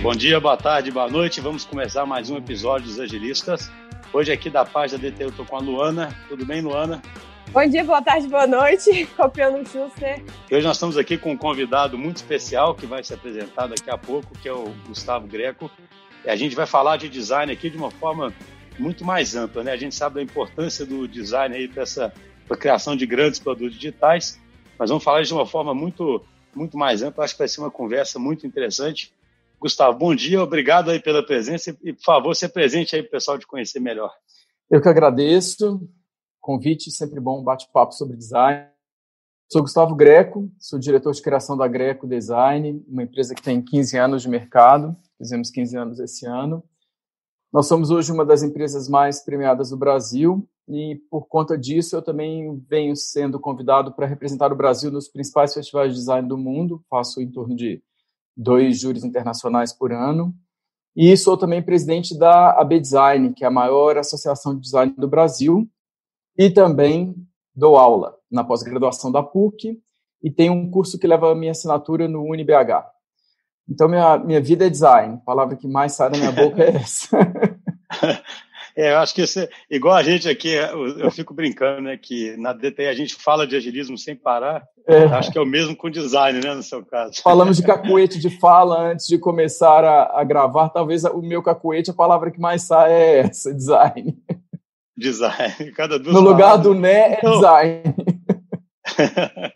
Bom dia, boa tarde, boa noite. Vamos começar mais um episódio dos Agilistas. Hoje aqui da página DT eu estou com a Luana. Tudo bem, Luana? Bom dia, boa tarde, boa noite. Copiando o Schuster. E hoje nós estamos aqui com um convidado muito especial que vai se apresentar daqui a pouco, que é o Gustavo Greco. E a gente vai falar de design aqui de uma forma muito mais ampla, né? A gente sabe da importância do design aí para essa pra criação de grandes produtos digitais, mas vamos falar de uma forma muito muito mais ampla. Acho que vai ser uma conversa muito interessante. Gustavo, bom dia, obrigado aí pela presença e, por favor, se presente aí para o pessoal te conhecer melhor. Eu que agradeço. Convite, sempre bom, bate-papo sobre design. Sou Gustavo Greco, sou diretor de criação da Greco Design, uma empresa que tem 15 anos de mercado, fizemos 15 anos esse ano. Nós somos hoje uma das empresas mais premiadas do Brasil e, por conta disso, eu também venho sendo convidado para representar o Brasil nos principais festivais de design do mundo, faço em torno de dois júris internacionais por ano. E sou também presidente da AB Design, que é a maior associação de design do Brasil, e também dou aula na pós-graduação da PUC e tenho um curso que leva a minha assinatura no UniBH. Então, minha, minha vida é design. A palavra que mais sai da minha boca é essa. É, eu acho que esse, igual a gente aqui, eu, eu, fico brincando, né, que na DTI a gente fala de agilismo sem parar. É. Acho que é o mesmo com design, né, no seu caso. Falamos de cacuete de fala antes de começar a, a gravar. Talvez o meu cacuete, a palavra que mais sai é essa, design. Design. Cada duas no lugar do né, é design.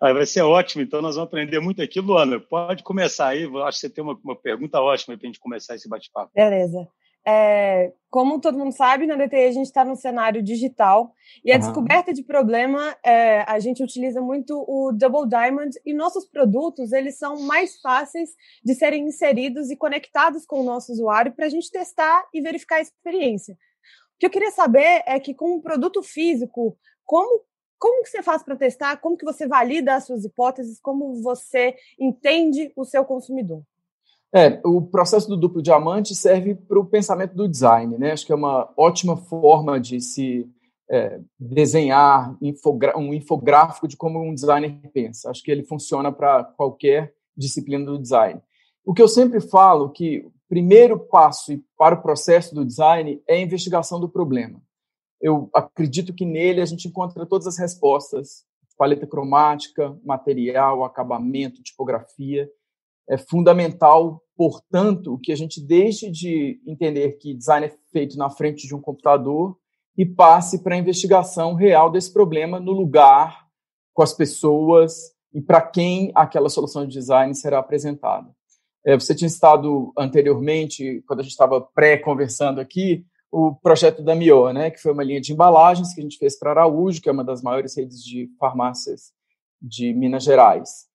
vai ser ótimo, então nós vamos aprender muito aqui. Luana, pode começar aí. Acho que você tem uma, uma pergunta ótima para a gente começar esse bate-papo. Beleza. É, como todo mundo sabe, na DTI a gente está no cenário digital e a uhum. descoberta de problema, é, a gente utiliza muito o Double Diamond e nossos produtos eles são mais fáceis de serem inseridos e conectados com o nosso usuário para a gente testar e verificar a experiência. O que eu queria saber é que com um produto físico, como como que você faz para testar? Como que você valida as suas hipóteses? Como você entende o seu consumidor? É, o processo do duplo diamante serve para o pensamento do design, né? Acho que é uma ótima forma de se é, desenhar um infográfico de como um designer pensa. Acho que ele funciona para qualquer disciplina do design. O que eu sempre falo que o primeiro passo para o processo do design é a investigação do problema. Eu acredito que nele a gente encontra todas as respostas: paleta cromática, material, acabamento, tipografia é fundamental, portanto, que a gente deixe de entender que design é feito na frente de um computador e passe para a investigação real desse problema no lugar, com as pessoas e para quem aquela solução de design será apresentada. É, você tinha estado anteriormente, quando a gente estava pré-conversando aqui, o projeto da Mio, né, que foi uma linha de embalagens que a gente fez para Araújo, que é uma das maiores redes de farmácias de Minas Gerais.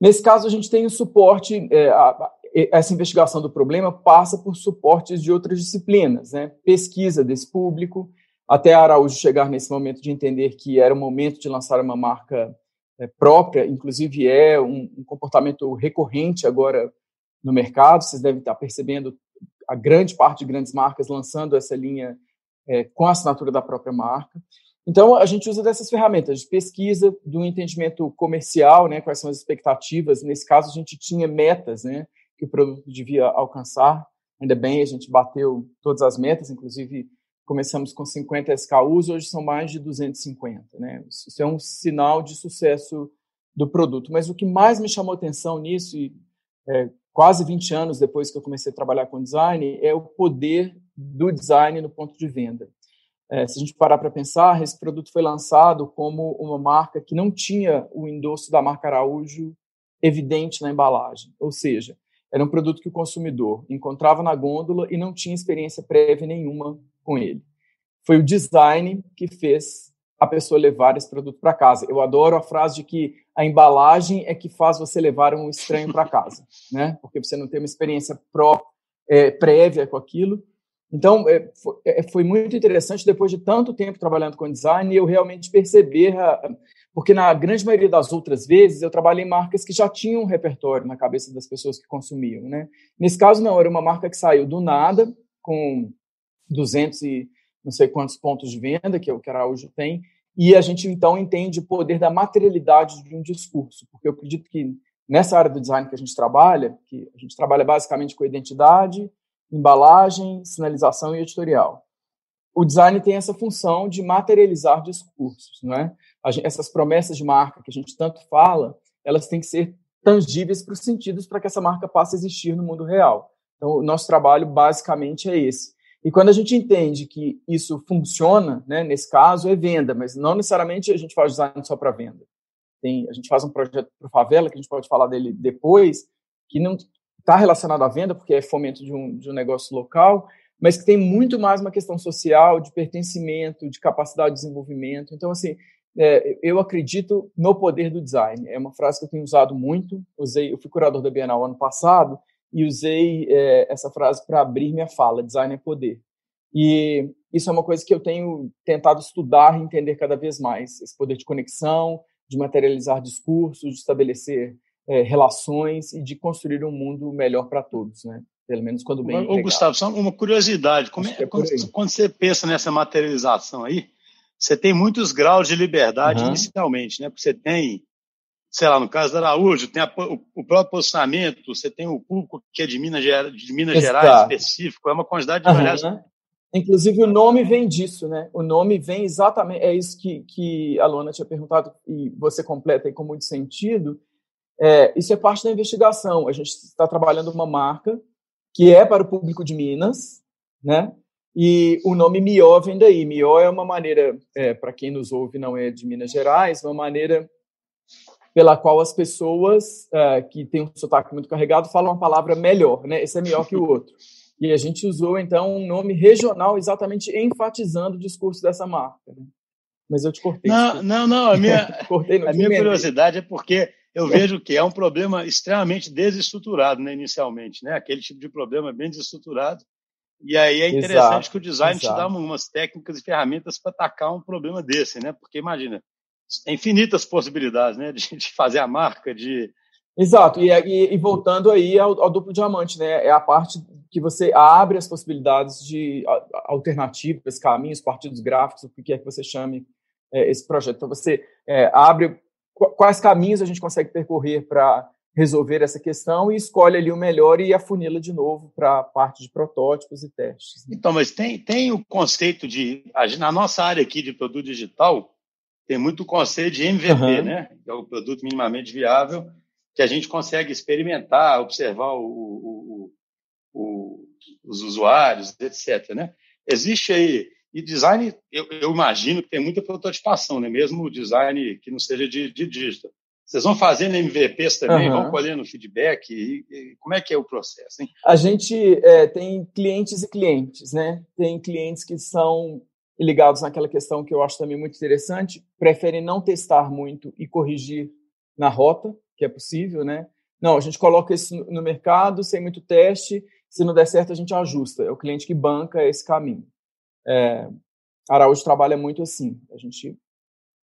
Nesse caso, a gente tem o suporte, é, a, essa investigação do problema passa por suportes de outras disciplinas, né? pesquisa desse público, até Araújo chegar nesse momento de entender que era o momento de lançar uma marca é, própria, inclusive é um, um, comportamento recorrente agora no mercado, vocês devem estar percebendo a grande parte de grandes marcas lançando essa linha é, com a assinatura da própria marca. Então, a gente usa dessas ferramentas de pesquisa, do entendimento comercial, né, quais são as expectativas. Nesse caso, a gente tinha metas né, que o produto devia alcançar. Ainda bem, a gente bateu todas as metas, inclusive começamos com 50 SKUs, hoje são mais de 250. Né? Isso é um sinal de sucesso do produto. Mas o que mais me chamou atenção nisso, e é, quase 20 anos depois que eu comecei a trabalhar com design, é o poder do design no ponto de venda. É, se a gente parar para pensar, esse produto foi lançado como uma marca que não tinha o endosso da marca Araújo evidente na embalagem. Ou seja, era um produto que o consumidor encontrava na gôndola e não tinha experiência prévia nenhuma com ele. Foi o design que fez a pessoa levar esse produto para casa. Eu adoro a frase de que a embalagem é que faz você levar um estranho para casa, né? Porque você não tem uma experiência pró, é, prévia com aquilo então, é, é, foi muito interessante, depois de tanto tempo trabalhando com design, eu realmente perceber, porque na grande maioria das outras vezes eu trabalhei em marcas que já tinham um repertório na cabeça das pessoas que consumiam. Né? Nesse caso, não, era uma marca que saiu do nada, com 200 e não sei quantos pontos de venda, que é o que Araújo tem, e a gente então entende o poder da materialidade de um discurso, porque eu acredito que nessa área do design que a gente trabalha, que a gente trabalha basicamente com identidade, embalagem, sinalização e editorial. O design tem essa função de materializar discursos, não é? Essas promessas de marca que a gente tanto fala, elas têm que ser tangíveis para os sentidos para que essa marca passe a existir no mundo real. Então, o nosso trabalho basicamente é esse. E quando a gente entende que isso funciona, né, nesse caso, é venda, mas não necessariamente a gente faz design só para venda. Tem, a gente faz um projeto para favela, que a gente pode falar dele depois, que não está relacionado à venda, porque é fomento de um, de um negócio local, mas que tem muito mais uma questão social, de pertencimento, de capacidade de desenvolvimento. Então, assim, é, eu acredito no poder do design. É uma frase que eu tenho usado muito. Usei, eu fui curador da Bienal ano passado e usei é, essa frase para abrir minha fala: design é poder. E isso é uma coisa que eu tenho tentado estudar e entender cada vez mais. Esse poder de conexão, de materializar discursos, de estabelecer é, relações e de construir um mundo melhor para todos, né? Pelo menos quando bem. Ô, Gustavo, só uma curiosidade: como é, é quando, quando, você pensa nessa materialização aí, você tem muitos graus de liberdade uhum. inicialmente, né? Porque você tem, sei lá, no caso da Araújo, tem a, o, o, próprio posicionamento, você tem o público que é de Minas, de Minas Gerais específico, é uma quantidade de uhum. Inclusive, o nome vem disso, né? O nome vem exatamente. É isso que, que a Luana tinha perguntado, e você completa aí com muito sentido. É, isso é parte da investigação. A gente está trabalhando uma marca que é para o público de Minas, né? E o nome Mió vem daí. Mió é uma maneira, é, para quem nos ouve não é de Minas Gerais, uma maneira pela qual as pessoas é, que têm um sotaque muito carregado falam uma palavra melhor, né? Esse é melhor que o outro. E a gente usou, então, um nome regional exatamente enfatizando o discurso dessa marca. Né? Mas eu te cortei. Não, não, não. A minha, a minha curiosidade é porque eu vejo que é um problema extremamente desestruturado, né, inicialmente. Né? Aquele tipo de problema bem desestruturado. E aí é interessante exato, que o design exato. te dá umas técnicas e ferramentas para atacar um problema desse, né? Porque imagina, infinitas possibilidades, né? De, de fazer a marca, de Exato, e, e, e voltando aí ao, ao, duplo diamante, né? É a parte que você abre as possibilidades de alternativas, caminhos, partidos gráficos, o que quer que você chame é, esse projeto. Então, você é, abre quais caminhos a gente consegue percorrer para resolver essa questão e escolhe ali o melhor e afunila de novo para a parte de protótipos e testes. Né? Então, mas tem, tem o conceito de. Na nossa área aqui de produto digital, tem muito o conceito de MVP, uhum. né? Que é o produto minimamente viável, que a gente consegue experimentar, observar o, o, o, os usuários, etc. Né? Existe aí. E design, eu, eu, imagino que tem muita prototipação, né? mesmo o design que não seja de, de digital. Vocês vão fazendo MVPs também, uhum. vão colhendo feedback? E, e, como é que é o processo? Hein? A gente é, tem clientes e clientes, né? Tem clientes que são ligados naquela questão que eu acho também muito interessante, preferem não testar muito e corrigir na rota, que é possível, né? Não, a gente coloca isso no mercado sem muito teste, se não der certo a gente ajusta. É o cliente que banca esse caminho. É, Araújo trabalha muito assim. A gente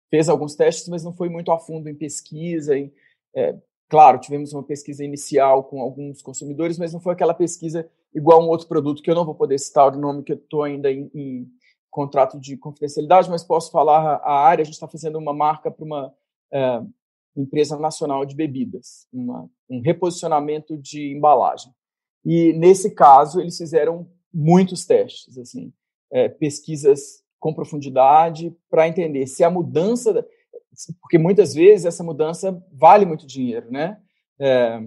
fez alguns testes, mas não foi muito a fundo em pesquisa. Em, é, claro, tivemos uma pesquisa inicial com alguns consumidores, mas não foi aquela pesquisa igual a um outro produto que eu não vou poder citar o nome que eu estou ainda em, em, contrato de confidencialidade, mas posso falar a área. A gente está fazendo uma marca para uma é, empresa nacional de bebidas, uma, um reposicionamento de embalagem. E nesse caso eles fizeram muitos testes, assim, é, pesquisas com profundidade para entender se a mudança, porque muitas vezes essa mudança vale muito dinheiro, né? É,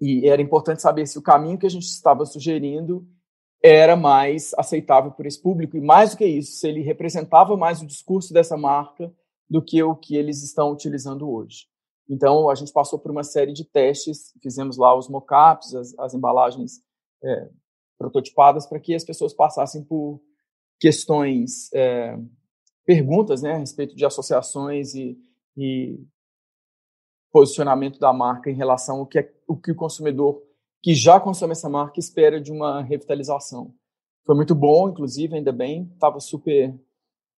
e era importante saber se o caminho que a gente estava sugerindo era mais aceitável por esse público e mais do que isso, se ele representava mais o discurso dessa marca do que o que eles estão utilizando hoje. Então, a gente passou por uma série de testes, fizemos lá os mockups, as, as embalagens é, prototipadas, para que as pessoas passassem por questões, é, perguntas né, a respeito de associações e, e, posicionamento da marca em relação ao que, é, o que o consumidor que já consome essa marca espera de uma revitalização. Foi muito bom, inclusive, ainda bem, estava super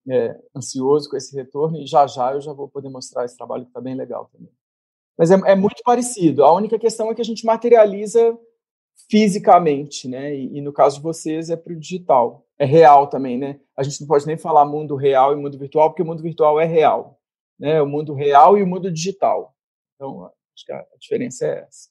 é, ansioso com esse retorno e já já eu já vou poder mostrar esse trabalho que está bem legal também. Mas é, é, muito parecido. A única questão é que a gente materializa fisicamente, né? E, e no caso de vocês é para o digital. É real também, né? A gente não pode nem falar mundo real e mundo virtual, porque o mundo virtual é real, né? O mundo real e o mundo digital. Então Acho que a diferença é essa.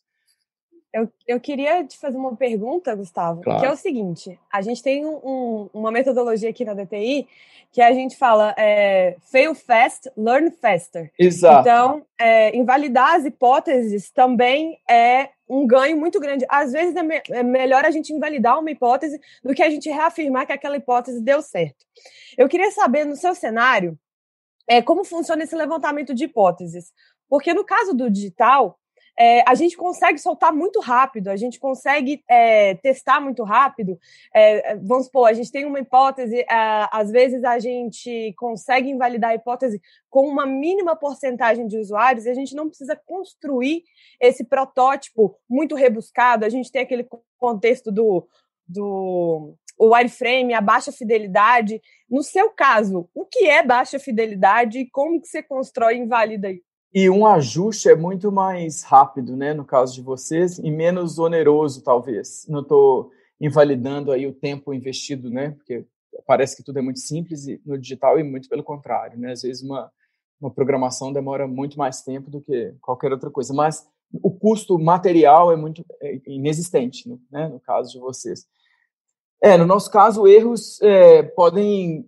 Eu, eu queria te fazer uma pergunta, Gustavo, claro. que é o seguinte: a gente tem um, uma metodologia aqui na DTI que a gente fala é, fail fast, learn faster. Exato. Então, é, invalidar as hipóteses também é um ganho muito grande. Às vezes é, me, é, melhor a gente invalidar uma hipótese do que a gente reafirmar que aquela hipótese deu certo. Eu queria saber, no seu cenário, é, como funciona esse levantamento de hipóteses. Porque no caso do digital, é, a gente consegue soltar muito rápido, a gente consegue é, testar muito rápido. É, vamos supor, a gente tem uma hipótese, é, às vezes a gente consegue invalidar a hipótese com uma mínima porcentagem de usuários e a gente não precisa construir esse protótipo muito rebuscado. A gente tem aquele contexto do, do o wireframe, a baixa fidelidade. No seu caso, o que é baixa fidelidade e como que você constrói e invalida isso? E um ajuste é muito mais rápido, né, no caso de vocês, e menos oneroso, talvez. Não estou invalidando aí o tempo investido, né, porque parece que tudo é muito simples no digital e muito pelo contrário, né. Às vezes uma, uma programação demora muito mais tempo do que qualquer outra coisa, mas o custo material é muito é inexistente, né, no caso de vocês. É, no nosso caso, erros é, podem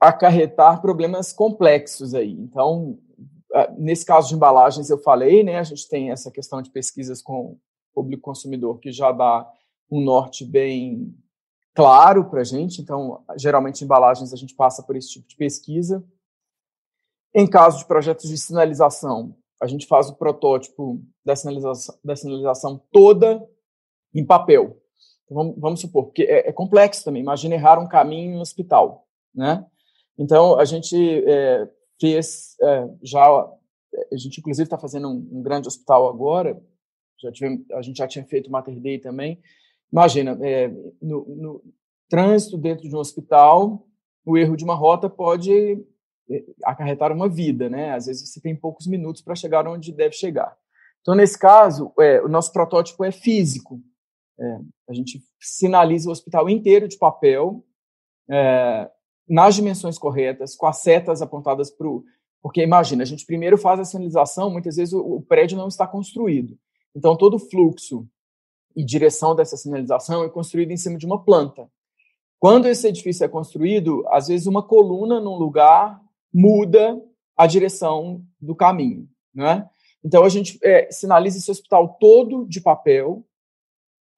acarretar problemas complexos aí. Então, nesse caso de embalagens, eu falei, né? A gente tem essa questão de pesquisas com público consumidor que já dá um norte bem claro para a gente. Então, geralmente, embalagens a gente passa por esse tipo de pesquisa. Em caso de projetos de sinalização, a gente faz o protótipo da sinalização, da sinalização toda em papel. Então, vamos, vamos, supor, porque é, é, complexo também. Imagina errar um caminho no hospital, né? Então, a gente é, fez é, já a gente inclusive está fazendo um, um, grande hospital agora. Já tivemos, a gente já tinha feito Mater Day também. Imagina é, no, no, trânsito dentro de um hospital o erro de uma rota pode é, acarretar uma vida né? Às vezes você tem poucos minutos para chegar onde deve chegar. Então nesse caso é, o nosso protótipo é físico. É, a gente sinaliza o hospital inteiro de papel é, nas dimensões corretas, com as setas apontadas para o. Porque imagina, a gente primeiro faz a sinalização, muitas vezes o, o prédio não está construído. Então, todo o fluxo e direção dessa sinalização é construído em cima de uma planta. Quando esse edifício é construído, às vezes uma coluna num lugar muda a direção do caminho, né? Então a gente é, sinaliza esse hospital todo de papel,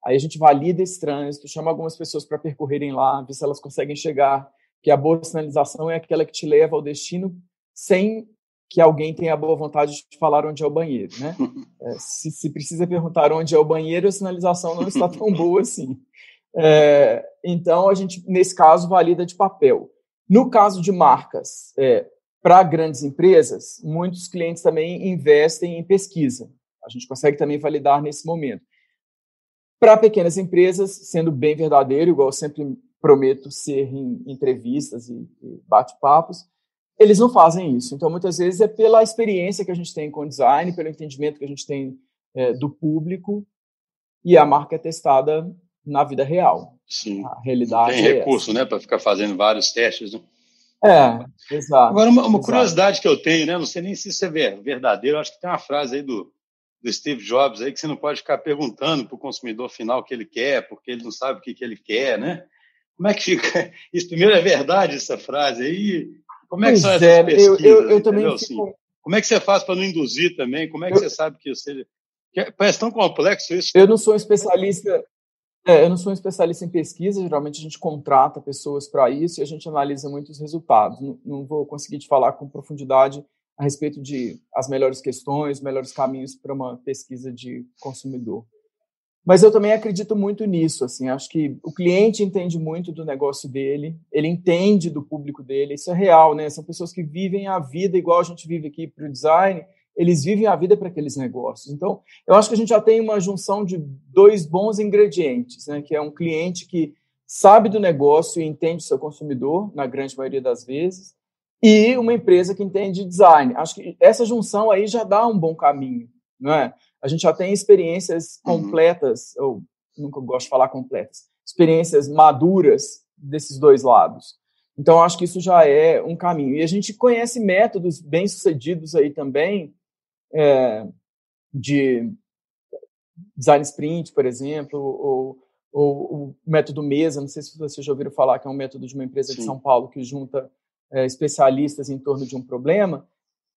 aí a gente valida esse trânsito, chama algumas pessoas para percorrerem lá, ver se elas conseguem chegar que a boa sinalização é aquela que te leva ao destino sem que alguém tenha a boa vontade de falar onde é o banheiro, né? É, se, se, precisa perguntar onde é o banheiro, a sinalização não está tão boa assim. É, então, a gente, nesse caso, valida de papel. No caso de marcas, é, para grandes empresas, muitos clientes também investem em pesquisa. A gente consegue também validar nesse momento. Para pequenas empresas, sendo bem verdadeiro, igual eu sempre prometo ser em entrevistas e, e bate-papos, eles não fazem isso. Então, muitas vezes é pela experiência que a gente tem com o design, pelo entendimento que a gente tem é, do público, e a marca é testada na vida real. Sim. A realidade. Tem é recurso, essa. né, para ficar fazendo vários testes. Né? É, exato. Agora, uma, uma exato. curiosidade que eu tenho, né, não sei nem se isso é verdadeiro, acho que tem uma frase aí do, do Steve Jobs aí que você não pode ficar perguntando para o consumidor final o que ele quer, porque ele não sabe o que, que ele quer, né? Como é que fica? Isso primeiro é verdade essa frase aí? Como é que pois são essas é, pesquisas? Eu, eu, eu também fico... como é que você faz para não induzir também? Como é que eu... você sabe que você é, parece tão complexo isso? Eu não sou um especialista. É, eu não sou um especialista em pesquisa, geralmente a gente contrata pessoas para isso e a gente analisa muitos resultados. Não, não, vou conseguir te falar com profundidade a respeito de as melhores questões, melhores caminhos para uma pesquisa de consumidor. Mas eu também acredito muito nisso, assim, acho que o cliente entende muito do negócio dele, ele entende do público dele, isso é real, né? São pessoas que vivem a vida igual a gente vive aqui para o design, eles vivem a vida para aqueles negócios. Então, eu acho que a gente já tem uma junção de dois bons ingredientes, né? Que é um cliente que sabe do negócio e entende o seu consumidor, na grande maioria das vezes, e uma empresa que entende design. Acho que essa junção aí já dá um bom caminho, não é? A gente já tem experiências uhum. completas, uhum. ou nunca gosto de falar completas, experiências maduras desses dois lados. Então, acho que isso já é um caminho. E a gente conhece métodos bem-sucedidos aí também, é, de design sprint, por exemplo, ou, ou o método mesa, não sei se vocês já ouviram falar, que é um método de uma empresa Sim. de São Paulo que junta é, especialistas em torno de um problema,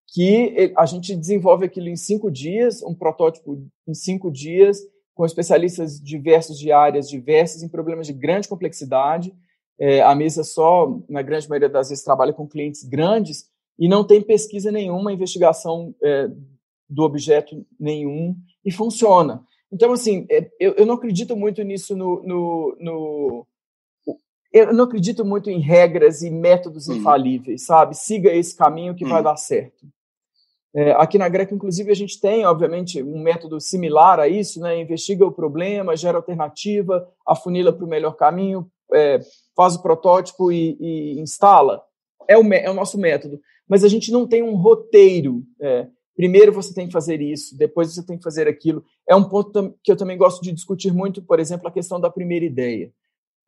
que a gente desenvolve aquilo em cinco dias, um protótipo em cinco dias, com especialistas diversos de áreas diversas, em problemas de grande complexidade. É, a mesa só, na grande maioria das vezes, trabalha com clientes grandes e não tem pesquisa nenhuma, investigação é, do objeto nenhum, e funciona. Então, assim, é, eu, eu não acredito muito nisso no, no, no, Eu não acredito muito em regras e métodos uhum. infalíveis, sabe? Siga esse caminho que uhum. vai dar certo. É, aqui na Greca, inclusive, a gente tem, obviamente, um método similar a isso, né? Investiga o problema, gera alternativa, afunila para o melhor caminho, é, faz o protótipo e, e instala. É o, é o, nosso método. Mas a gente não tem um roteiro. É, primeiro você tem que fazer isso, depois você tem que fazer aquilo. É um ponto que eu também gosto de discutir muito, por exemplo, a questão da primeira ideia.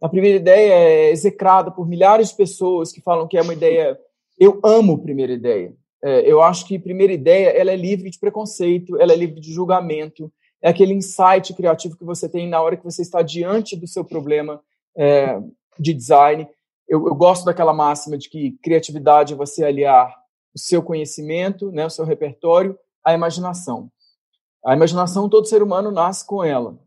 A primeira ideia é execrada por milhares de pessoas que falam que é uma ideia. Eu amo primeira ideia. É, eu acho que primeira ideia ela é livre de preconceito, ela é livre de julgamento. É aquele insight criativo que você tem na hora que você está diante do seu problema é, de design. Eu, eu gosto daquela máxima de que criatividade é você aliar o seu conhecimento, né, o seu repertório, à imaginação. A imaginação, todo ser humano nasce com ela.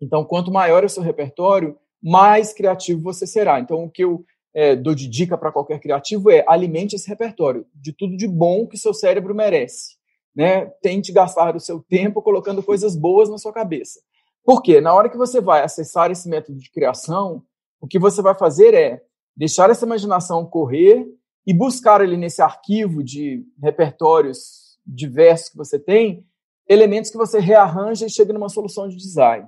Então, quanto maior é o seu repertório, mais criativo você será. Então, o que eu é, dou de dica para qualquer criativo é alimente esse repertório de tudo de bom que seu cérebro merece. Né? Tente gastar o seu tempo colocando coisas boas na sua cabeça. Por quê? Na hora que você vai acessar esse método de criação, o que você vai fazer é deixar essa imaginação correr e buscar ali nesse arquivo de repertórios diversos que você tem, elementos que você rearranja e chega numa solução de design.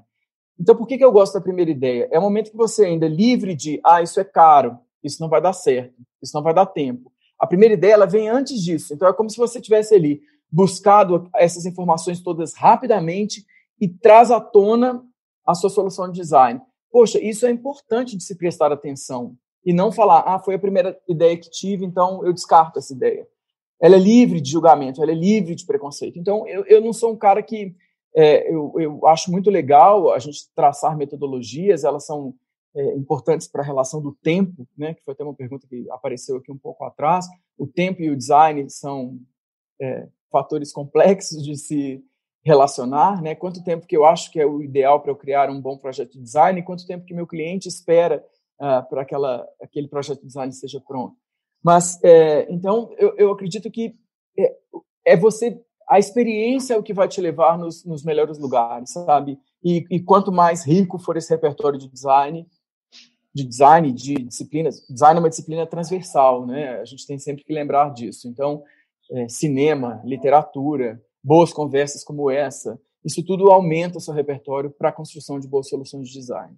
Então, por que, que eu gosto da primeira ideia? É o momento que você ainda é livre de, ah, isso é caro, isso não vai dar certo, isso não vai dar tempo. A primeira ideia, ela vem antes disso. Então, é como se você tivesse ali buscado essas informações todas rapidamente e traz à tona a sua solução de design. Poxa, isso é importante de se prestar atenção e não falar, ah, foi a primeira ideia que tive, então eu descarto essa ideia. Ela é livre de julgamento, ela é livre de preconceito. Então, eu, eu não sou um cara que. É, eu, eu acho muito legal a gente traçar metodologias, elas são é, importantes para a relação do tempo, né, que foi até uma pergunta que apareceu aqui um pouco atrás. O tempo e o design são é, fatores complexos de se relacionar, né? Quanto tempo que eu acho que é o ideal para eu criar um bom projeto de design, e quanto tempo que meu cliente espera uh, para aquela aquele projeto de design seja pronto. Mas é, então eu, eu, acredito que é, é, você a experiência é o que vai te levar nos, nos melhores lugares, sabe? E, e, quanto mais rico for esse repertório de design, de design, de disciplinas, design é uma disciplina transversal, né? A gente tem sempre que lembrar disso. Então, é, cinema, literatura, boas conversas como essa, isso tudo aumenta o seu repertório para a construção de boas soluções de design.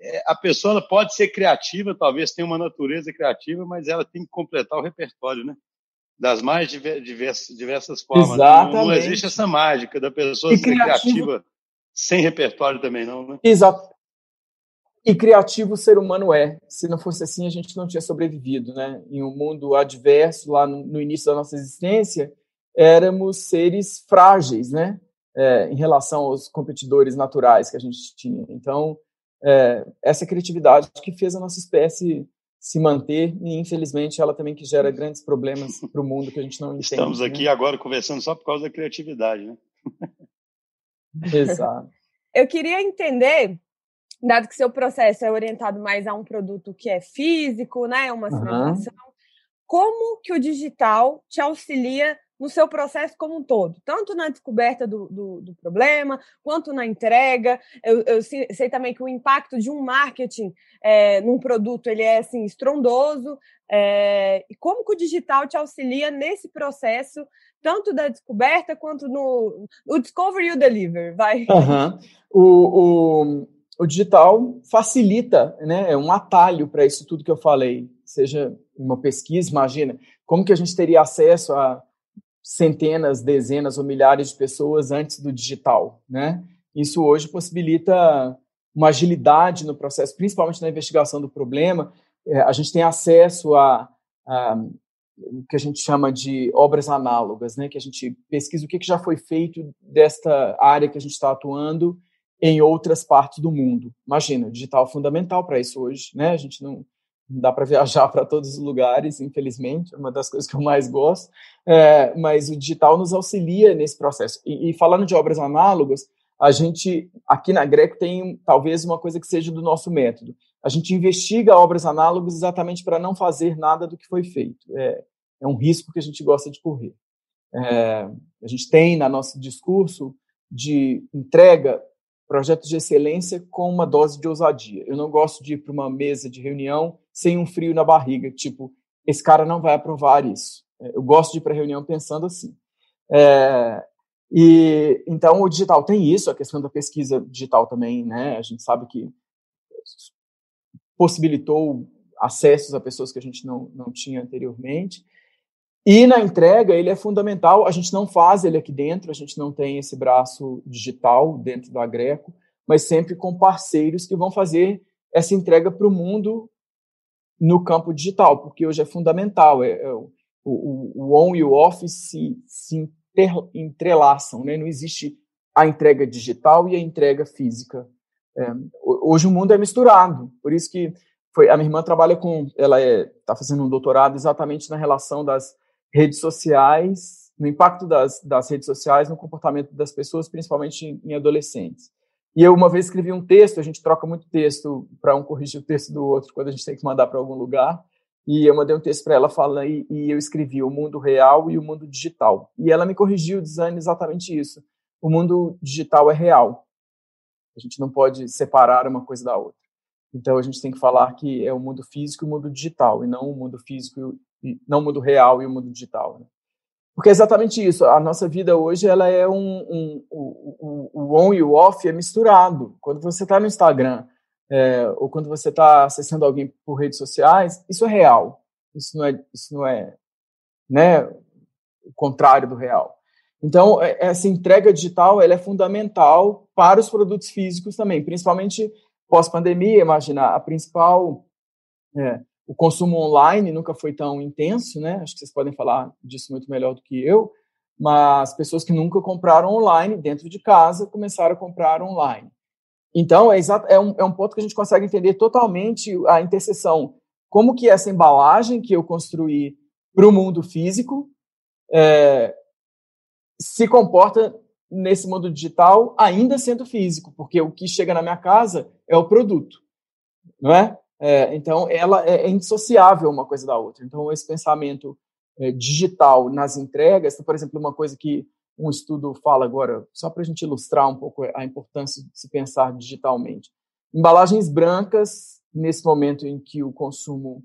É, a pessoa pode ser criativa, talvez tenha uma natureza criativa, mas ela tem que completar o repertório, né? Das mais diversas, diversas formas. Exatamente. Não, não existe essa mágica da pessoa e ser criativa... criativa sem repertório também, não, né? Exato. E criativo o ser humano é. Se não fosse assim, a gente não tinha sobrevivido, né? Em um mundo adverso, lá no, no início da nossa existência, éramos seres frágeis, né? É, em relação aos competidores naturais que a gente tinha. Então, é, essa criatividade que fez a nossa espécie se manter e infelizmente ela também que gera grandes problemas para o mundo que a gente não entende. Estamos né? aqui agora conversando só por causa da criatividade, né? Exato. Eu queria entender, dado que seu processo é orientado mais a um produto que é físico, né, uma simulação, uhum. como que o digital te auxilia no seu processo como um todo, tanto na descoberta do, do, do problema, quanto na entrega. Eu, eu, sei também que o impacto de um marketing é, num produto ele é assim estrondoso. É, e como que o digital te auxilia nesse processo, tanto da descoberta quanto no, no discovery e o deliver, vai? Uhum. O, o, o digital facilita, né? É um atalho para isso tudo que eu falei. Seja uma pesquisa, imagina, como que a gente teria acesso a centenas, dezenas ou milhares de pessoas antes do digital, né? Isso hoje possibilita uma agilidade no processo, principalmente na investigação do problema. É, a gente tem acesso a, a o que a gente chama de obras análogas, né? Que a gente pesquisa o que, que já foi feito desta área que a gente está atuando em outras partes do mundo. Imagina, digital é fundamental para isso hoje, né? A gente não, não dá para viajar para todos os lugares, infelizmente, é uma das coisas que eu mais gosto, é, mas o digital nos auxilia nesse processo. E, e, falando de obras análogas, a gente, aqui na Greco, tem talvez uma coisa que seja do nosso método. A gente investiga obras análogas exatamente para não fazer nada do que foi feito. É, é um risco que a gente gosta de correr. É, a gente tem no nosso discurso de entrega projetos de excelência com uma dose de ousadia. Eu não gosto de ir para uma mesa de reunião sem um frio na barriga, tipo, esse cara não vai aprovar isso. É, eu gosto de ir para reunião pensando assim. É, e então o digital tem isso, a questão da pesquisa digital também, né? A gente sabe que possibilitou acessos a pessoas que a gente não, não tinha anteriormente. E na entrega, ele é fundamental. A gente não faz ele aqui dentro, a gente não tem esse braço digital dentro da Greco, mas sempre com parceiros que vão fazer essa entrega para o mundo no campo digital, porque hoje é fundamental. É, é o, o, o, on e o off se, se inter, entrelaçam, né? não existe a entrega digital e a entrega física. É, hoje o mundo é misturado, por isso que foi, a minha irmã trabalha com, ela está é, fazendo um doutorado exatamente na relação das redes sociais, no impacto das, das redes sociais no comportamento das pessoas, principalmente em, em adolescentes. E eu uma vez escrevi um texto, a gente troca muito texto para um corrigir o texto do outro quando a gente tem que mandar para algum lugar. E eu mandei um texto para ela falando e, e eu escrevi o mundo real e o mundo digital. E ela me corrigiu dizendo exatamente isso. O mundo digital é real. A gente não pode separar uma coisa da outra. Então a gente tem que falar que é o mundo físico e o mundo digital, e não o mundo físico não o mundo real e o mundo digital. Né? Porque é exatamente isso. A nossa vida hoje ela é um, um, um, o on e o off é misturado. Quando você está no Instagram é, ou quando você está acessando alguém por redes sociais, isso é real. Isso não é, isso não é, né, o contrário do real. Então é, essa entrega digital ela é fundamental para os produtos físicos também, principalmente pós-pandemia. Imagina a principal é, o consumo online nunca foi tão intenso, né? Acho que vocês podem falar disso muito melhor do que eu, mas pessoas que nunca compraram online dentro de casa começaram a comprar online. Então, é, exato, é, um, é um ponto que a gente consegue entender totalmente a interseção. Como que essa embalagem que eu construí para o mundo físico é, se comporta nesse mundo digital ainda sendo físico, porque o que chega na minha casa é o produto, não é? É, então, ela é, é indissociável uma coisa da outra. Então, esse pensamento é, digital nas entregas, por exemplo, uma coisa que um estudo fala agora, só para a gente ilustrar um pouco a importância de se pensar digitalmente. Embalagens brancas, nesse momento em que o consumo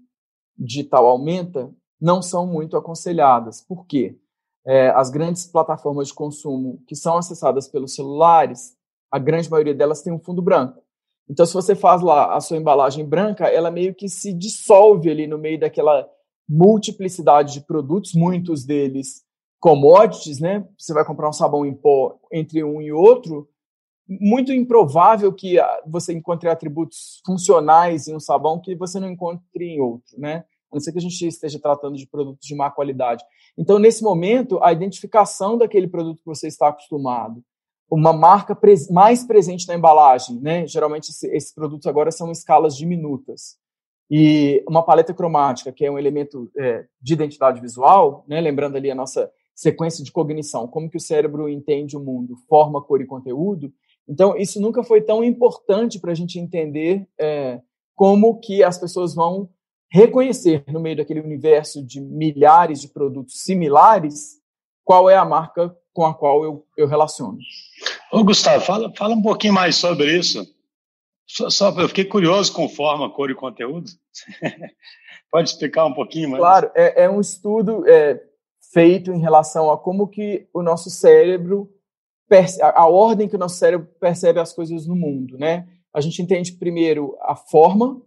digital aumenta, não são muito aconselhadas. Por quê? É, as grandes plataformas de consumo que são acessadas pelos celulares, a grande maioria delas tem um fundo branco. Então, se você faz lá a sua embalagem branca, ela meio que se dissolve ali no meio daquela multiplicidade de produtos, muitos deles commodities, né? Você vai comprar um sabão em pó entre um e outro, muito improvável que ah, você encontre atributos funcionais em um sabão que você não encontre em outro, né? A não ser que a gente esteja tratando de produtos de má qualidade. Então, nesse momento, a identificação daquele produto que você está acostumado, uma marca pres mais presente na embalagem, né? Geralmente esses produtos agora são escalas diminutas. E uma paleta cromática, que é um elemento é, de identidade visual, né? Lembrando ali a nossa sequência de cognição, como que o cérebro entende o mundo, forma, cor e conteúdo. Então, isso nunca foi tão importante para a gente entender é, como que as pessoas vão reconhecer no meio daquele universo de milhares de produtos similares qual é a marca com a qual eu, eu relaciono. Ô, Gustavo, fala, fala um pouquinho mais sobre isso. Só, só eu fiquei curioso com forma, cor e conteúdo. Pode explicar um pouquinho mais? Claro, é, é um estudo é, feito em relação a como que o nosso cérebro, a, a ordem que o nosso cérebro percebe as coisas no mundo, né? A gente entende primeiro a forma,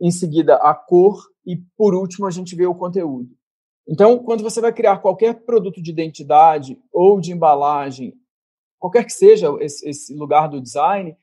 em seguida a cor e por último a gente vê o conteúdo. Então, quando você vai criar qualquer produto de identidade ou de embalagem qualquer que seja esse, esse, lugar do design,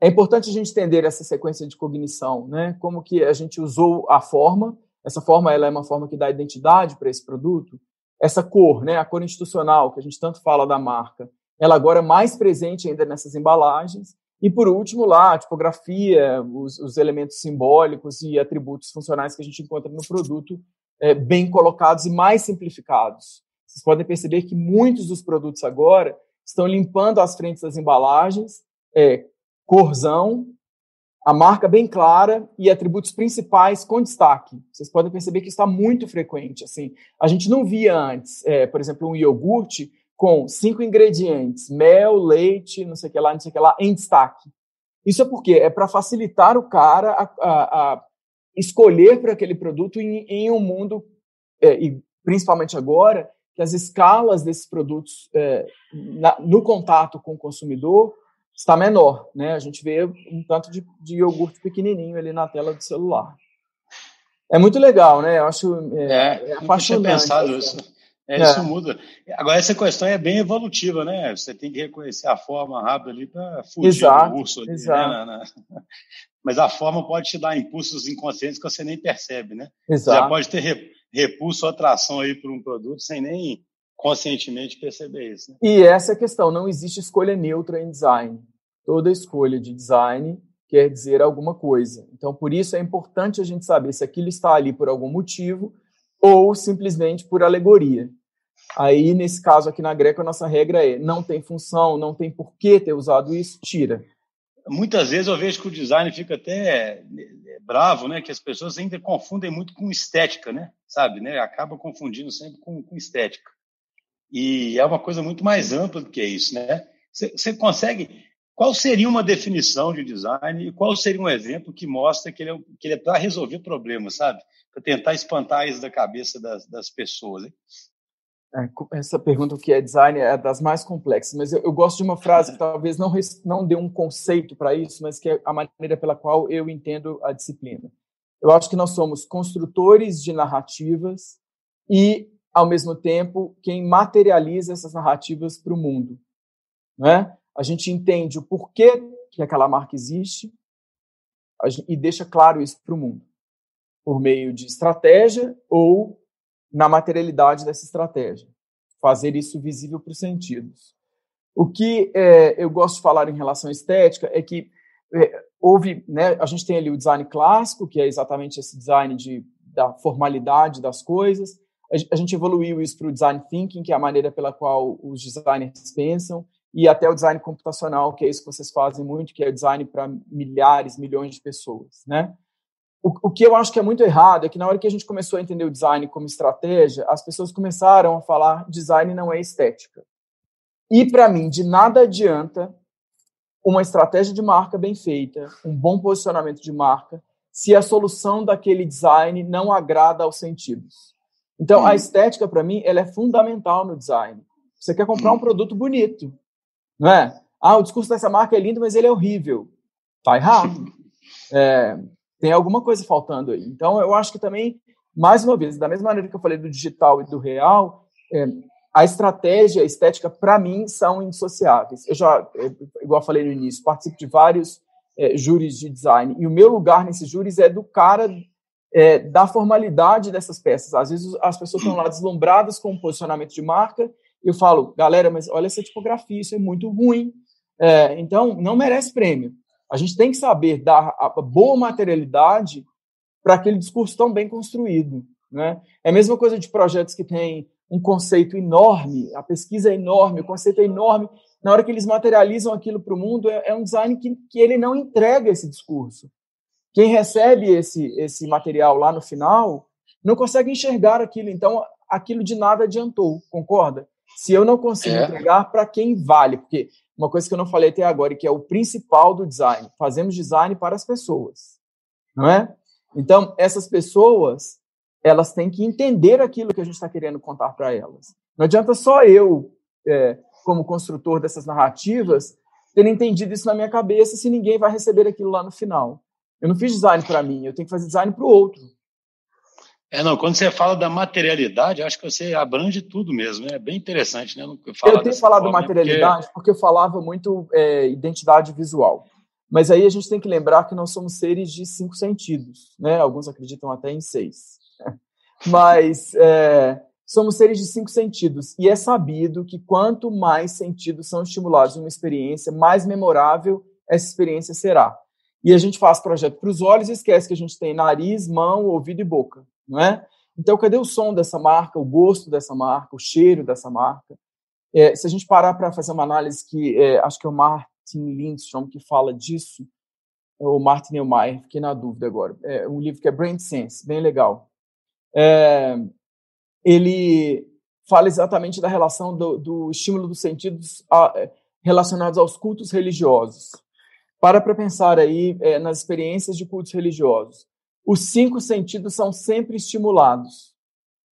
é importante a gente entender essa sequência de cognição, né? Como que a gente usou a forma, essa forma ela é uma forma que dá identidade para esse produto. Essa cor, né, a cor institucional, que a gente tanto fala da marca, ela agora é mais presente ainda nessas embalagens. E, por último, lá, a tipografia, os, os elementos simbólicos e atributos funcionais que a gente encontra no produto, é, bem colocados e mais simplificados. Vocês podem perceber que muitos dos produtos agora estão limpando as frentes das embalagens, é, corzão, a marca bem clara e atributos principais com destaque. Vocês podem perceber que está muito frequente. Assim, a gente não via antes, é, por exemplo, um iogurte com cinco ingredientes, mel, leite, não sei o que lá, não sei o que lá, em destaque. Isso é porque é para facilitar o cara a, a, a escolher para aquele produto em, em um mundo, é, e principalmente agora, que as escalas desses produtos é, na, no contato com o consumidor está menor, né? A gente vê um tanto de, de iogurte pequenininho ali na tela do celular. É muito legal, né? Eu acho é, é, é apaixonante. pensado isso. É, é. Isso muda. Agora, essa questão é bem evolutiva, né? Você tem que reconhecer a forma rápida ali para fugir exato, do urso ali, né? exato. Né? Mas a forma pode te dar impulsos inconscientes que você nem percebe, né? Exato. Você já pode ter repulso ou atração aí por um produto sem nem conscientemente perceber isso. Né? E essa é a questão, não existe escolha neutra em design. Toda escolha de design quer dizer alguma coisa. Então, por isso é importante a gente saber se aquilo está ali por algum motivo ou simplesmente por alegoria. Aí, nesse caso aqui na Greco, a nossa regra é não tem função, não tem por que ter usado isso, tira. Muitas vezes eu vejo que o design fica até é, bravo, né? Que as pessoas ainda confundem muito com estética, né? Sabe, né? Acaba confundindo sempre com, com estética. E é uma coisa muito mais ampla do que isso, né? Você consegue... Qual seria uma definição de design e qual seria um exemplo que mostra que ele é, que ele é para resolver problemas, sabe? Para tentar espantar isso da cabeça das, das pessoas. Hein? É, essa pergunta, o que é design, é das mais complexas, mas eu, eu gosto de uma frase que talvez não, não dê um conceito para isso, mas que é a maneira pela qual eu entendo a disciplina. Eu acho que nós somos construtores de narrativas e, ao mesmo tempo, quem materializa essas narrativas para o mundo. Né? A gente entende o porquê que aquela marca existe e deixa claro isso para o mundo, por meio de estratégia ou na materialidade dessa estratégia, fazer isso visível para os sentidos. O que é, eu gosto de falar em relação à estética é que é, houve, né, a gente tem ali o design clássico, que é exatamente esse design de, da formalidade das coisas. A gente evoluiu isso para o design thinking, que é a maneira pela qual os designers pensam, e até o design computacional, que é isso que vocês fazem muito, que é o design para milhares, milhões de pessoas, né? O, o, que eu acho que é muito errado é que na hora que a gente começou a entender o design como estratégia, as pessoas começaram a falar design não é estética. E para mim, de nada adianta uma estratégia de marca bem feita, um bom posicionamento de marca, se a solução daquele design não agrada aos sentidos. Então, a estética para mim, ela é fundamental no design. Você quer comprar um produto bonito, não é? Ah, o discurso dessa marca é lindo, mas ele é horrível. Tá errado. É, tem alguma coisa faltando aí. Então, eu acho que também, mais uma vez, da mesma maneira que eu falei do digital e do real, é, a estratégia a estética, para mim, são indissociáveis. Eu já, é, igual falei no início, participo de vários é, júris de design, e o meu lugar nesses júris é do cara é, da formalidade dessas peças. Às vezes as pessoas estão lá deslumbradas com o posicionamento de marca, e eu falo, galera, mas olha essa tipografia, isso é muito ruim. É, então, não merece prêmio. A gente tem que saber dar a boa materialidade para aquele discurso tão bem construído. Né? É a mesma coisa de projetos que têm um conceito enorme, a pesquisa é enorme, o conceito é enorme. Na hora que eles materializam aquilo para o mundo, é, é, um design que, que ele não entrega esse discurso. Quem recebe esse, esse material lá no final não consegue enxergar aquilo, então aquilo de nada adiantou, concorda? Se eu não consigo é. entregar, para quem vale? Porque uma coisa que eu não falei até agora, e que é o principal do design. Fazemos design para as pessoas, não é? Então, essas pessoas, elas têm que entender aquilo que a gente está querendo contar para elas. Não adianta só eu, é, como construtor dessas narrativas, ter entendido isso na minha cabeça se ninguém vai receber aquilo lá no final. Eu não fiz design para mim, eu tenho que fazer design para o outro. É, não, quando você fala da materialidade, acho que você abrange tudo mesmo, né? É bem interessante, né? Eu tenho falado forma, materialidade porque... porque... eu falava muito é, identidade visual. Mas aí a gente tem que lembrar que nós somos seres de cinco sentidos, né? Alguns acreditam até em seis. Mas é, somos seres de cinco sentidos. E é sabido que quanto mais sentidos são estimulados numa experiência, mais memorável essa experiência será. E a gente faz projeto para os olhos e esquece que a gente tem nariz, mão, ouvido e boca, não é? Então, cadê o som dessa marca, o gosto dessa marca, o cheiro dessa marca? É, se a gente parar para fazer uma análise que é, acho que é o Martin Lindstrom que fala disso, ou Martin Neumeier, fiquei na dúvida agora. É um livro que é Brain Sense, bem legal. É, ele fala exatamente da relação do, do estímulo dos sentidos a, é, relacionados aos cultos religiosos. Para para pensar aí é, nas experiências de cultos religiosos. Os cinco sentidos são sempre estimulados.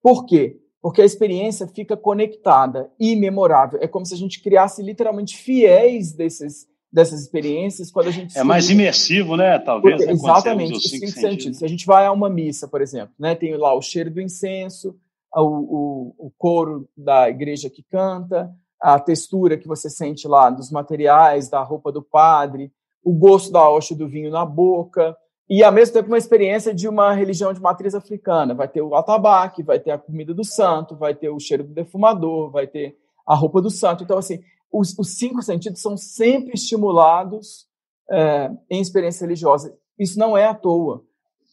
Por quê? Porque a experiência fica conectada e memorável. É como se a gente criasse literalmente fiéis desses, dessas experiências quando a gente é mais imersivo, né? Talvez. Porque, né? exatamente. Os cinco, cinco sentidos. sentidos. Se a gente vai a uma missa, por exemplo, né? Tem lá o cheiro do incenso, o, o, o coro da igreja que canta, a textura que você sente lá dos materiais, da roupa do padre, o gosto da hoste do vinho na boca, e ao mesmo tempo uma experiência de uma religião de matriz africana. Vai ter o atabaque, vai ter a comida do santo, vai ter o cheiro do defumador, vai ter a roupa do santo. Então, assim, os, os cinco sentidos são sempre estimulados é, em experiência religiosa. Isso não é à toa.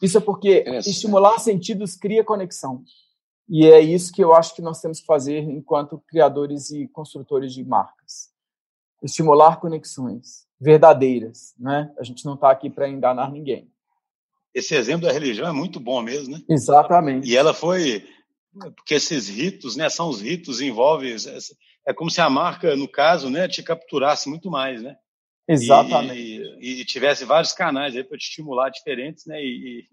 Isso é porque estimular sentidos cria conexão. E é isso que eu acho que nós temos que fazer enquanto criadores e construtores de marcas. Estimular conexões verdadeiras, né? A gente não está aqui para enganar ninguém. Esse exemplo da religião é muito bom mesmo, né? Exatamente. E ela foi porque esses ritos, né, são os ritos envolvem é como se a marca, no caso, né, te capturasse muito mais, né? Exatamente. E, e, e tivesse vários canais aí para te estimular diferentes, né? E,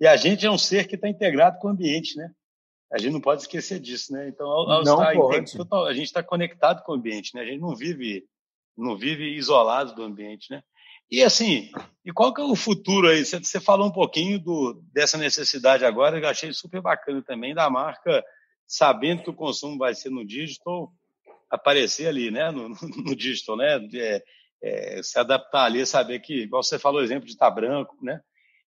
e, a gente é um ser que está integrado com o ambiente, né? A gente não pode esquecer disso, né? Então, ao, ao estar total, a gente está conectado com o ambiente, né? A gente não vive, não vive isolado do ambiente, né? E assim, e qual que é o futuro aí? Você, você falou um pouquinho do, dessa necessidade agora, eu achei super bacana também, da marca, sabendo que o consumo vai ser no digital, aparecer ali, né? No, no digital, né? É, é, se adaptar ali, saber que, igual você falou, exemplo de estar branco, né?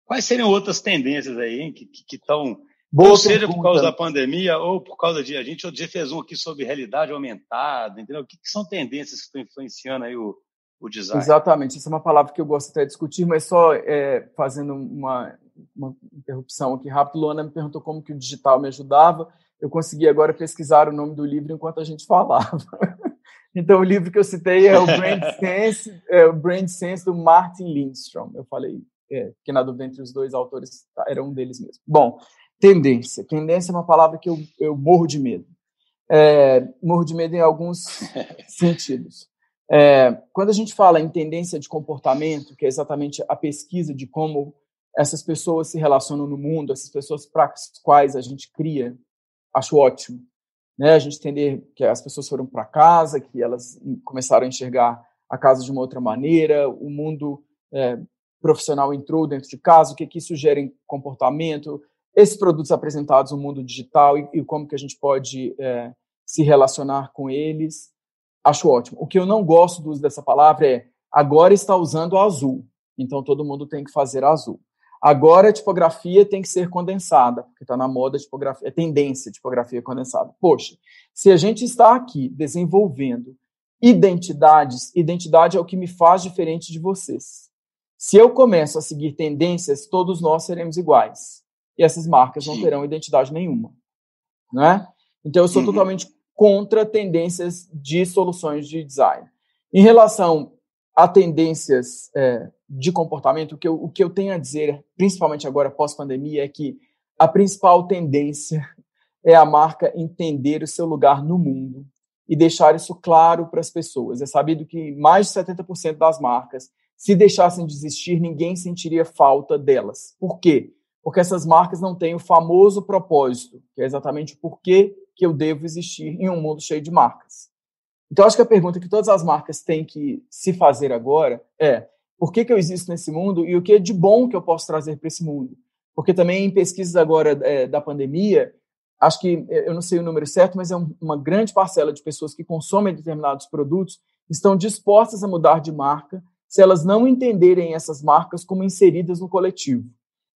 Quais seriam outras tendências aí hein, que estão ou seja por causa da pandemia, ou por causa de. A gente outro dia fez um aqui sobre realidade aumentada, entendeu? O que, que são tendências que estão influenciando aí o, o design? Exatamente, essa é uma palavra que eu gosto até de discutir, mas só é, fazendo uma, uma interrupção aqui rápido, Luana me perguntou como que o digital me ajudava. Eu consegui agora pesquisar o nome do livro enquanto a gente falava. então, o livro que eu citei é o Brand Sense, é o Brand Sense do Martin Lindstrom. Eu falei, é, que na dúvida entre os dois autores tá, era um deles mesmo. Bom, Tendência. Tendência é uma palavra que eu, eu morro de medo. É, morro de medo em alguns sentidos. É, quando a gente fala em tendência de comportamento, que é exatamente a pesquisa de como essas pessoas se relacionam no mundo, essas pessoas para as quais a gente cria, acho ótimo. Né? A gente entender que as pessoas foram para casa, que elas começaram a enxergar a casa de uma outra maneira, o mundo é, profissional entrou dentro de casa, o que, que isso gera em comportamento, esses produtos apresentados no mundo digital e, e como que a gente pode é, se relacionar com eles. Acho ótimo. O que eu não gosto do uso dessa palavra é agora está usando azul, então todo mundo tem que fazer azul. Agora a tipografia tem que ser condensada, porque está na moda a tipografia, é tendência a tipografia condensada. Poxa, se a gente está aqui desenvolvendo identidades, identidade é o que me faz diferente de vocês. Se eu começo a seguir tendências, todos nós seremos iguais e essas marcas não terão identidade nenhuma, né? Então eu sou uhum. totalmente contra tendências de soluções de design. Em relação a tendências é, de comportamento, o que, eu, o que eu tenho a dizer, principalmente agora pós-pandemia, é que a principal tendência é a marca entender o seu lugar no mundo e deixar isso claro para as pessoas. É sabido que mais de 70% das marcas, se deixassem de existir, ninguém sentiria falta delas. Por quê? porque essas marcas não têm o famoso propósito, que é exatamente por que, que eu devo existir em um mundo cheio de marcas. Então, acho que a pergunta que todas as marcas têm que se fazer agora é por que, que eu existo nesse mundo e o que é de bom que eu posso trazer para esse mundo? Porque também em pesquisas agora é, da pandemia, acho que, é, eu não sei o número certo, mas é um, uma grande parcela de pessoas que consomem determinados produtos estão dispostas a mudar de marca se elas não entenderem essas marcas como inseridas no coletivo.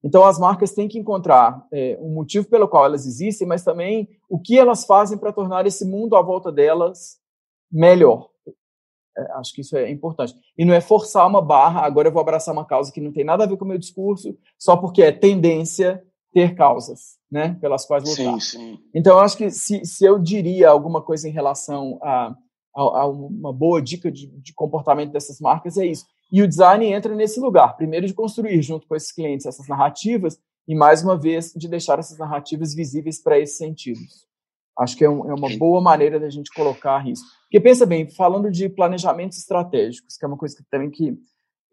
Então, as marcas têm que encontrar é, um motivo pelo qual elas existem, mas também o que elas fazem para tornar esse mundo à volta delas melhor. É, acho que isso é importante. E não é forçar uma barra, agora eu vou abraçar uma causa que não tem nada a ver com o meu discurso, só porque é tendência ter causas, né, pelas quais lutar. Sim, sim. Então, acho que se, se eu diria alguma coisa em relação a, a, a uma boa dica de, de comportamento dessas marcas, é isso. E o design entra nesse lugar, primeiro de construir junto com esses clientes essas narrativas e, mais uma vez, de deixar essas narrativas visíveis para esses sentidos. Acho que é, um, é uma boa maneira da gente colocar isso. Porque pensa bem, falando de planejamentos estratégicos, que é uma coisa que também que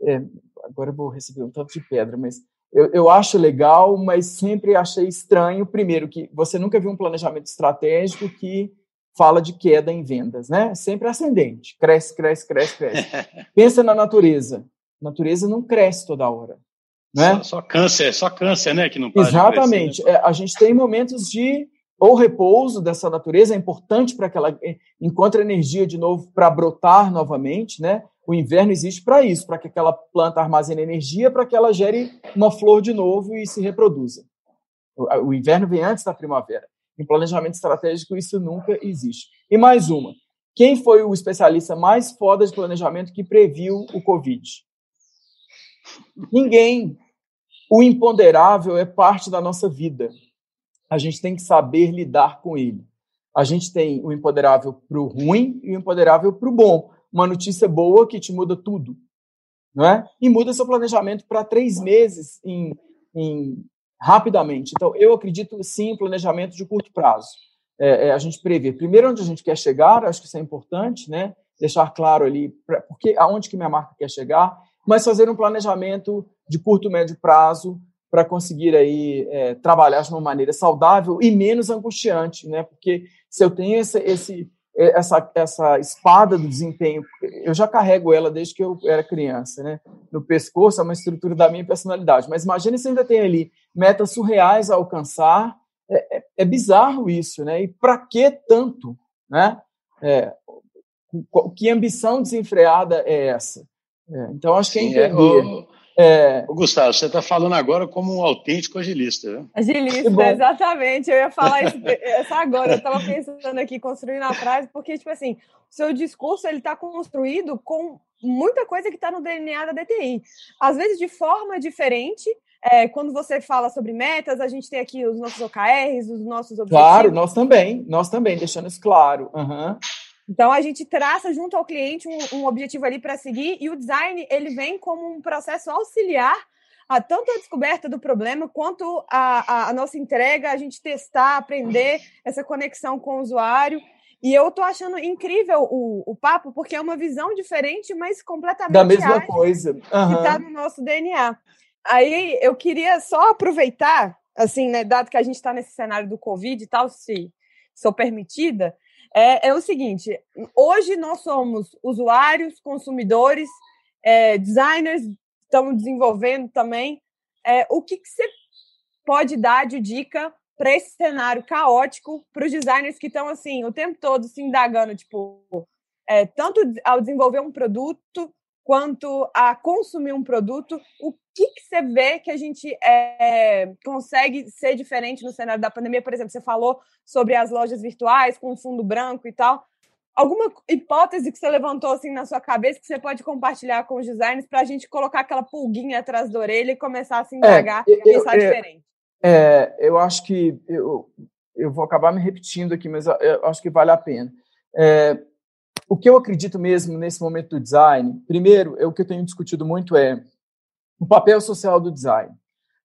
é, agora eu vou receber um tanto de pedra, mas eu, eu acho legal, mas sempre achei estranho, primeiro, que você nunca viu um planejamento estratégico que fala de queda em vendas, né? Sempre ascendente, cresce, cresce, cresce, cresce. Pensa na natureza. A natureza não cresce toda hora, né? Só, só câncer, só câncer, né? Que não Exatamente. Crescer, né? é, a gente tem momentos de ou repouso dessa natureza é importante para que ela é, encontre energia de novo para brotar novamente, né? O inverno existe para isso, para que aquela planta armazene energia, para que ela gere uma flor de novo e se reproduza. O inverno vem antes da primavera. Em planejamento estratégico, isso nunca existe. E mais uma. Quem foi o especialista mais foda de planejamento que previu o Covid? Ninguém. O imponderável é parte da nossa vida. A gente tem que saber lidar com ele. A gente tem o imponderável para o ruim e o imponderável para o bom uma notícia boa que te muda tudo, não é? E muda seu planejamento para três meses em, em, rapidamente. Então, eu acredito sim em planejamento de curto prazo. É, é, a gente prever primeiro onde a gente quer chegar, acho que isso é importante, né? Deixar claro ali pra, porque aonde que minha marca quer chegar, mas fazer um planejamento de curto médio prazo para conseguir aí é, trabalhar de uma maneira saudável e menos angustiante, né? Porque se eu tenho esse, esse essa, essa espada do desempenho, eu já carrego ela desde que eu era criança, né? No pescoço é uma estrutura da minha personalidade. Mas imagine se ainda tem ali metas surreais a alcançar. É, é, é bizarro isso, né? E para que tanto, né? É, que ambição desenfreada é essa? É, então, acho que é entender. É... Ô, Gustavo, você está falando agora como um autêntico agilista, né? Agilista, exatamente. Eu ia falar isso essa agora. Eu estava pensando aqui, construindo a frase, porque, tipo assim, o seu discurso ele está construído com muita coisa que está no DNA da DTI. Às vezes de forma diferente. É, quando você fala sobre metas, a gente tem aqui os nossos OKRs, os nossos objetivos. Claro, nós também, nós também, deixando isso claro. Uhum. Então a gente traça junto ao cliente um, um objetivo ali para seguir e o design ele vem como um processo auxiliar a tanto a descoberta do problema quanto a, a, a nossa entrega, a gente testar, aprender essa conexão com o usuário. E eu tô achando incrível o, o papo, porque é uma visão diferente, mas completamente da mesma coisa uhum. que está no nosso DNA. Aí eu queria só aproveitar, assim, né, dado que a gente está nesse cenário do Covid e tal, se sou permitida, é, é o seguinte: hoje nós somos usuários, consumidores, é, designers, estamos desenvolvendo também. É, o que, que você pode dar de dica para esse cenário caótico para os designers que estão assim o tempo todo se indagando, tipo, é, tanto ao desenvolver um produto quanto a consumir um produto, o que, que você vê que a gente é, consegue ser diferente no cenário da pandemia? Por exemplo, você falou sobre as lojas virtuais com fundo branco e tal. Alguma hipótese que você levantou assim na sua cabeça que você pode compartilhar com os designers para a gente colocar aquela pulguinha atrás da orelha e começar a se indagar é, e pensar eu, diferente? É, eu acho que eu, eu vou acabar me repetindo aqui, mas eu, eu acho que vale a pena. É, o que eu acredito mesmo nesse momento do design, primeiro, é o que eu tenho discutido muito é o papel social do design.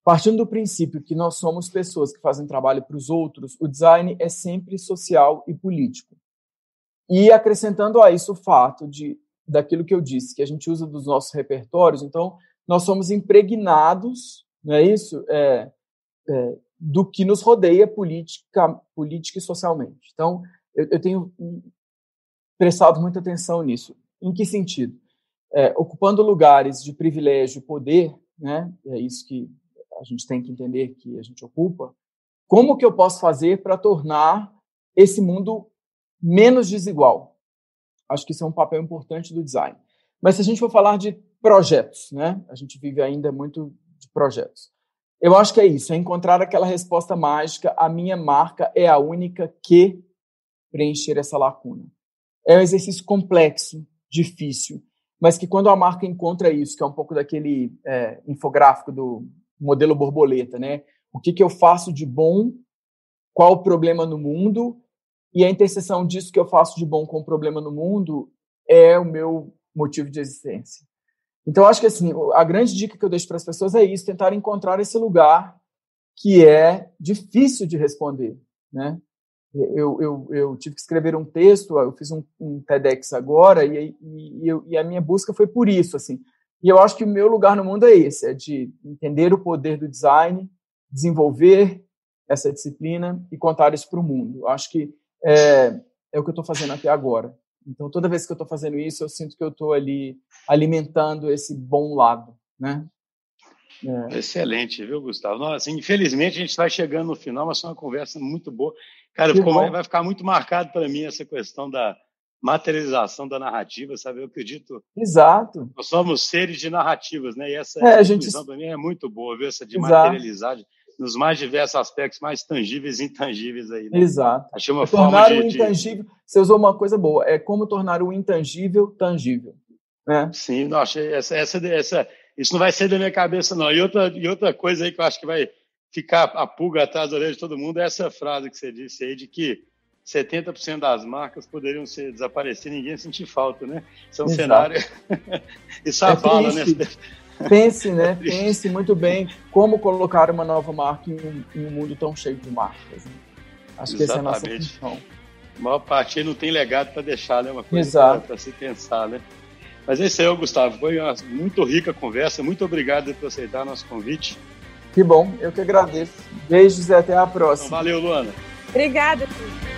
Partindo do princípio que nós somos pessoas que fazem trabalho para os outros, o design é sempre social e político. E acrescentando a isso o fato de daquilo que eu disse, que a gente usa dos nossos repertórios, então nós somos impregnados, não é isso? É, é, do que nos rodeia política, política e socialmente. Então, eu, eu tenho prestado muita atenção nisso. Em que sentido? É, ocupando lugares de privilégio e poder, né? É isso que a gente tem que entender que a gente ocupa. Como que eu posso fazer para tornar esse mundo menos desigual? Acho que isso é um papel importante do design. Mas se a gente for falar de projetos, né? A gente vive ainda muito de projetos. eu acho que é isso, é encontrar aquela resposta mágica. A minha marca é a única que preencher essa lacuna. É um exercício complexo, difícil, mas que quando a marca encontra isso, que é um pouco daquele é, infográfico do modelo borboleta, né? O que, que eu faço de bom? Qual o problema no mundo? E a interseção disso que eu faço de bom com o problema no mundo é o meu motivo de existência. Então, acho que assim, a grande dica que eu deixo para as pessoas é isso: tentar encontrar esse lugar que é difícil de responder, né? Eu, eu, eu tive que escrever um texto, eu fiz um, um TEDx agora e, e, e, a minha busca foi por isso, assim. E eu acho que o meu lugar no mundo é esse, é de entender o poder do design, desenvolver essa disciplina e contar isso para o mundo. Eu acho que é, é o que eu estou fazendo até agora. Então, toda vez que eu estou fazendo isso, eu sinto que eu estou ali alimentando esse bom lado, né? É. Excelente, viu, Gustavo? Nossa, infelizmente a gente vai chegando no final, mas foi uma conversa muito boa. Cara, ficou, vai ficar muito marcado para mim essa questão da materialização da narrativa, sabe? Eu acredito. Exato. Nós somos seres de narrativas, né? E essa é, a gente... para mim é muito boa, viu? Essa de Exato. materializar nos mais diversos aspectos, mais tangíveis e intangíveis aí. Né? Exato. Achei uma é forma tornar de, o intangível. De... Você usou uma coisa boa. É como tornar o intangível tangível. Né? Sim, não, achei essa, essa, essa, isso não vai ser da minha cabeça, não. E outra, e outra coisa aí que eu acho que vai ficar a pulga atrás da orelha de todo mundo é essa frase que você disse aí de que 70% das marcas poderiam ser, desaparecer ninguém sentir falta, né? Isso é um Exato. cenário. Isso é abala, né? Pense, né? Pense muito bem como colocar uma nova marca em um, em um mundo tão cheio de marcas. Né? Acho Exatamente. que essa é a nossa função. A maior parte não tem legado para deixar, né? Uma coisa para se pensar, né? Mas é isso aí, Gustavo. Foi uma muito rica conversa. Muito obrigado por aceitar nosso convite. Que bom, eu que agradeço. Beijos e até a próxima. Então, valeu, Luana. Obrigada, filho.